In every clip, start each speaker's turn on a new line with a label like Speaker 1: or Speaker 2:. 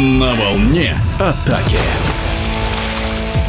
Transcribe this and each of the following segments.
Speaker 1: На волне атаки.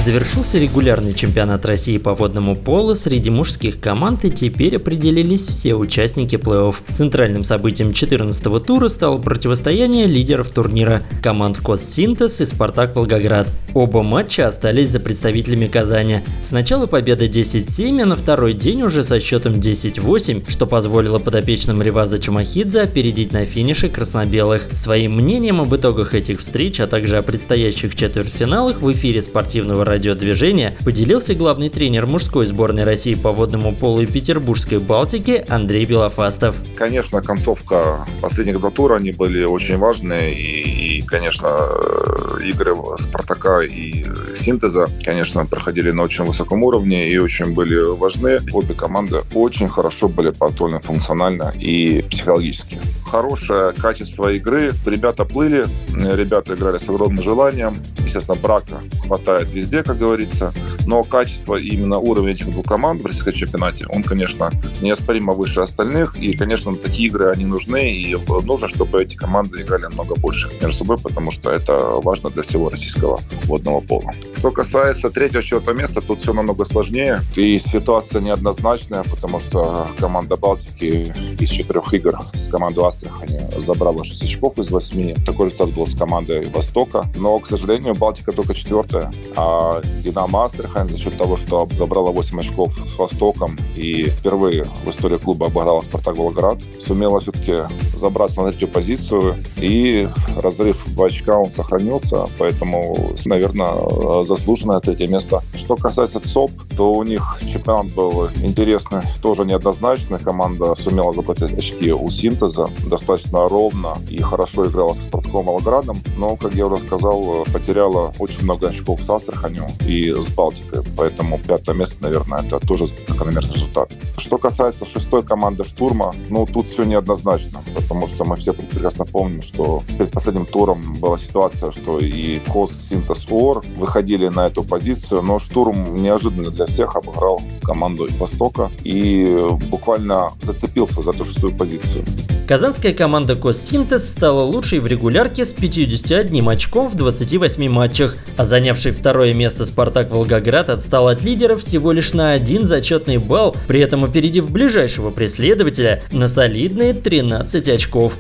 Speaker 2: Завершился регулярный чемпионат России по водному полу среди мужских команд и теперь определились все участники плей-офф. Центральным событием 14-го тура стало противостояние лидеров турнира – команд Коссинтез и Спартак Волгоград. Оба матча остались за представителями Казани. Сначала победа 10-7, а на второй день уже со счетом 10-8, что позволило подопечным Реваза Чумахидзе опередить на финише краснобелых. Своим мнением об итогах этих встреч, а также о предстоящих четвертьфиналах в эфире спортивного радиодвижения поделился главный тренер мужской сборной России по водному полу и Петербургской Балтики Андрей Белофастов.
Speaker 3: Конечно, концовка последних два тура, они были очень важные. И, и конечно, э, игры Спартака и Синтеза, конечно, проходили на очень высоком уровне и очень были важны. Обе команды очень хорошо были подготовлены функционально и психологически хорошее качество игры. Ребята плыли, ребята играли с огромным желанием. Естественно, брака хватает везде, как говорится. Но качество и именно уровень этих двух команд в российском чемпионате, он, конечно, неоспоримо выше остальных. И, конечно, такие игры, они нужны. И нужно, чтобы эти команды играли намного больше между собой, потому что это важно для всего российского водного пола. Что касается третьего, четвертого места, тут все намного сложнее. И ситуация неоднозначная, потому что команда Балтики из четырех игр с командой Астра Астрахани забрала 6 очков из 8. Такой результат был с командой Востока. Но, к сожалению, Балтика только четвертая. А Динамо Астрахань за счет того, что забрала 8 очков с Востоком и впервые в истории клуба обыграла Спартак Волгоград, сумела все-таки забраться на третью позицию. И разрыв в очка он сохранился. Поэтому, наверное, заслуженное третье место. Что касается ЦОП, то у них чемпионат был интересный, тоже неоднозначный. Команда сумела забрать очки у Синтеза достаточно ровно и хорошо играла с Спартаком Волгоградом, но, как я уже сказал, потеряла очень много очков с Астраханью и с Балтикой, поэтому пятое место, наверное, это тоже закономерный результат. Что касается шестой команды «Штурма», ну, тут все неоднозначно, потому что мы все прекрасно помним, что перед последним туром была ситуация, что и КОС, Синтез, ОР выходили на эту позицию, но «Штурм» неожиданно для всех обыграл команду Востока и буквально зацепился за эту шестую позицию.
Speaker 2: Казанская команда Коссинтез стала лучшей в регулярке с 51 очком в 28 матчах, а занявший второе место Спартак Волгоград отстал от лидера всего лишь на один зачетный балл, при этом опередив ближайшего преследователя на солидные 13 очков.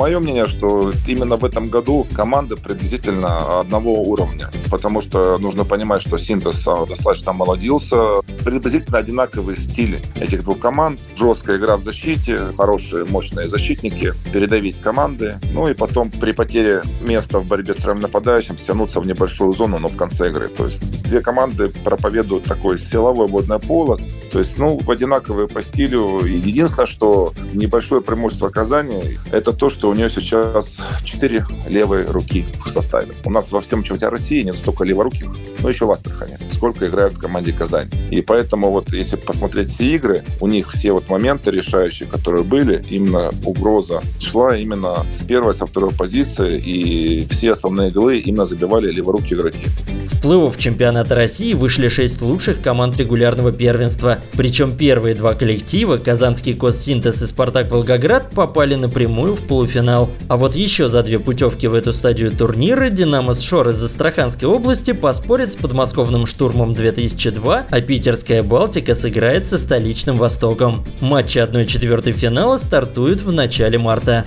Speaker 3: Мое мнение, что именно в этом году команды приблизительно одного уровня, потому что нужно понимать, что синтез а, достаточно молодился, приблизительно одинаковые стили этих двух команд, жесткая игра в защите, хорошие мощные защитники, передавить команды, ну и потом при потере места в борьбе с трем нападающим стянуться в небольшую зону, но в конце игры. То есть две команды проповедуют такое силовое водное поло, то есть, ну, одинаковые по стилю. Единственное, что небольшое преимущество Казани, это то, что у нее сейчас четыре левые руки в составе. У нас во всем чемпионате России нет столько леворуких, но еще в Астрахане. Сколько играют в команде Казань. И поэтому вот если посмотреть все игры, у них все вот моменты решающие, которые были, именно угроза шла именно с первой, со второй позиции, и все основные голы именно забивали леворукие игроки.
Speaker 2: В плей-офф чемпионата России вышли шесть лучших команд регулярного первенства. Причем первые два коллектива, Казанский Коссинтез и Спартак Волгоград, попали напрямую в полуфинал. А вот еще за две путевки в эту стадию турнира Динамо Шор из Астраханской области поспорит с подмосковным штурмом 2002, а питерская Балтика сыграет со столичным Востоком. Матчи 1-4 финала стартуют в начале марта.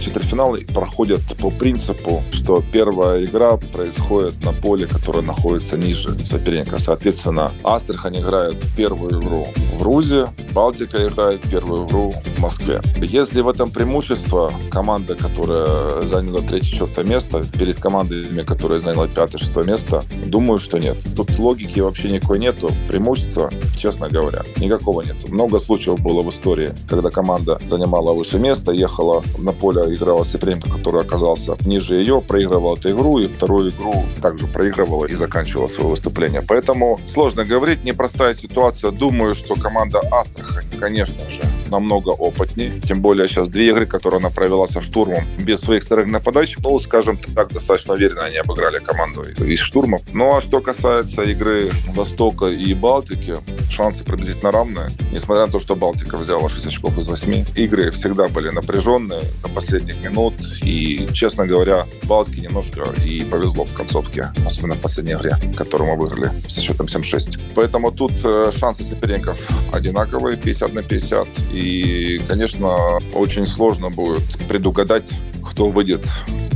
Speaker 3: Четвертьфиналы проходят по принципу, что первая игра происходит на поле, которое находится ниже соперника. Соответственно, Астрахань играет первую игру в Рузе, Балтика играет первую игру в Москве. Если в этом преимущество команда, которая заняла третье-четвертое место, перед командами, которая заняла пятое-шестое место, думаю, что нет. Тут логики вообще никакой нету. Преимущества, честно говоря, никакого нет. Много случаев было в истории, когда команда занимала выше место, ехала на поле играла Сепренко, который оказался ниже ее, проигрывала эту игру, и вторую игру также проигрывала и заканчивала свое выступление. Поэтому сложно говорить, непростая ситуация. Думаю, что команда Астрахань, конечно же, намного опытнее. Тем более сейчас две игры, которые она провела со штурмом без своих старых нападающих, ну, скажем так, достаточно уверенно они обыграли команду из штурмов. Ну, а что касается игры Востока и Балтики, шансы приблизительно равные. Несмотря на то, что Балтика взяла 6 очков из 8, игры всегда были напряженные до последних минут. И, честно говоря, Балтике немножко и повезло в концовке, особенно в последней игре, которую мы выиграли со счетом 7-6. Поэтому тут э, шансы соперников одинаковые, 50 на 50. И, конечно, очень сложно будет предугадать, кто выйдет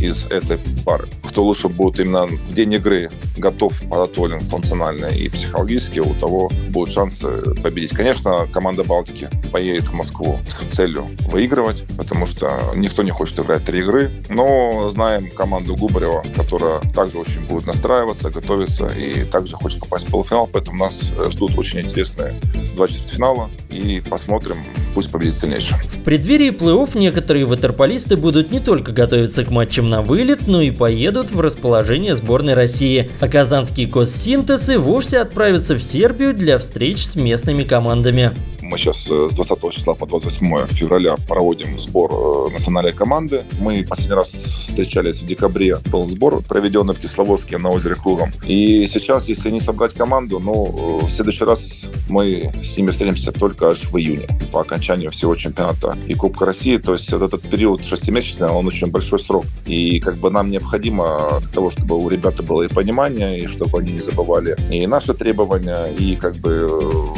Speaker 3: из этой пары. Кто лучше будет именно в день игры готов, подготовлен функционально и психологически, у того будет шанс победить. Конечно, команда Балтики поедет в Москву с целью выигрывать, потому что никто не хочет играть три игры. Но знаем команду Губарева, которая также очень будет настраиваться, готовиться и также хочет попасть в полуфинал, поэтому нас ждут очень интересные два четвертьфинала и посмотрим, пусть победит сильнейший.
Speaker 2: В преддверии плей-офф некоторые ватерполисты будут не только готовиться к матчам на вылет, но и поедут в расположение сборной России. А казанские Коссинтез и вовсе отправятся в Сербию для встреч с местными командами.
Speaker 3: Мы сейчас э, с 20 числа по 28 февраля проводим сбор э, национальной команды. Мы последний раз встречались в декабре. Был сбор, проведенный в Кисловодске на озере Кругом. И сейчас, если не собрать команду, ну, в следующий раз мы с ними встретимся только аж в июне, по окончанию всего чемпионата и Кубка России. То есть вот этот период шестимесячный, он очень большой срок. И как бы нам необходимо для того, чтобы у ребят было и понимание, и чтобы они не забывали и наши требования, и как бы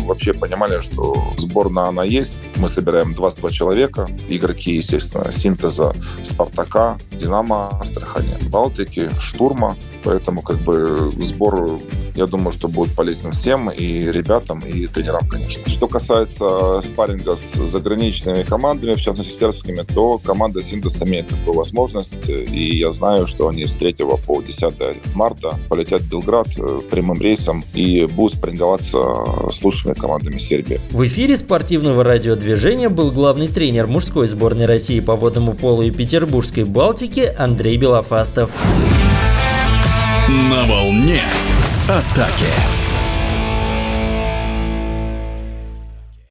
Speaker 3: вообще понимали, что Сборная она есть. Мы собираем 22 человека. Игроки, естественно, синтеза Спартака, Динамо, Астрахани, Балтики, Штурма. Поэтому как бы сбор, я думаю, что будет полезен всем, и ребятам, и тренерам, конечно. Что касается спарринга с заграничными командами, в частности, сербскими, то команда Синтез имеет такую возможность, и я знаю, что они с 3 по 10 марта полетят в Белград э, прямым рейсом и будут спарринговаться с лучшими командами Сербии.
Speaker 2: В эфире спортивного радиодвижения был главный тренер мужской сборной России по водному полу и Петербургской Балтики Андрей Белофастов.
Speaker 1: На волне атаки.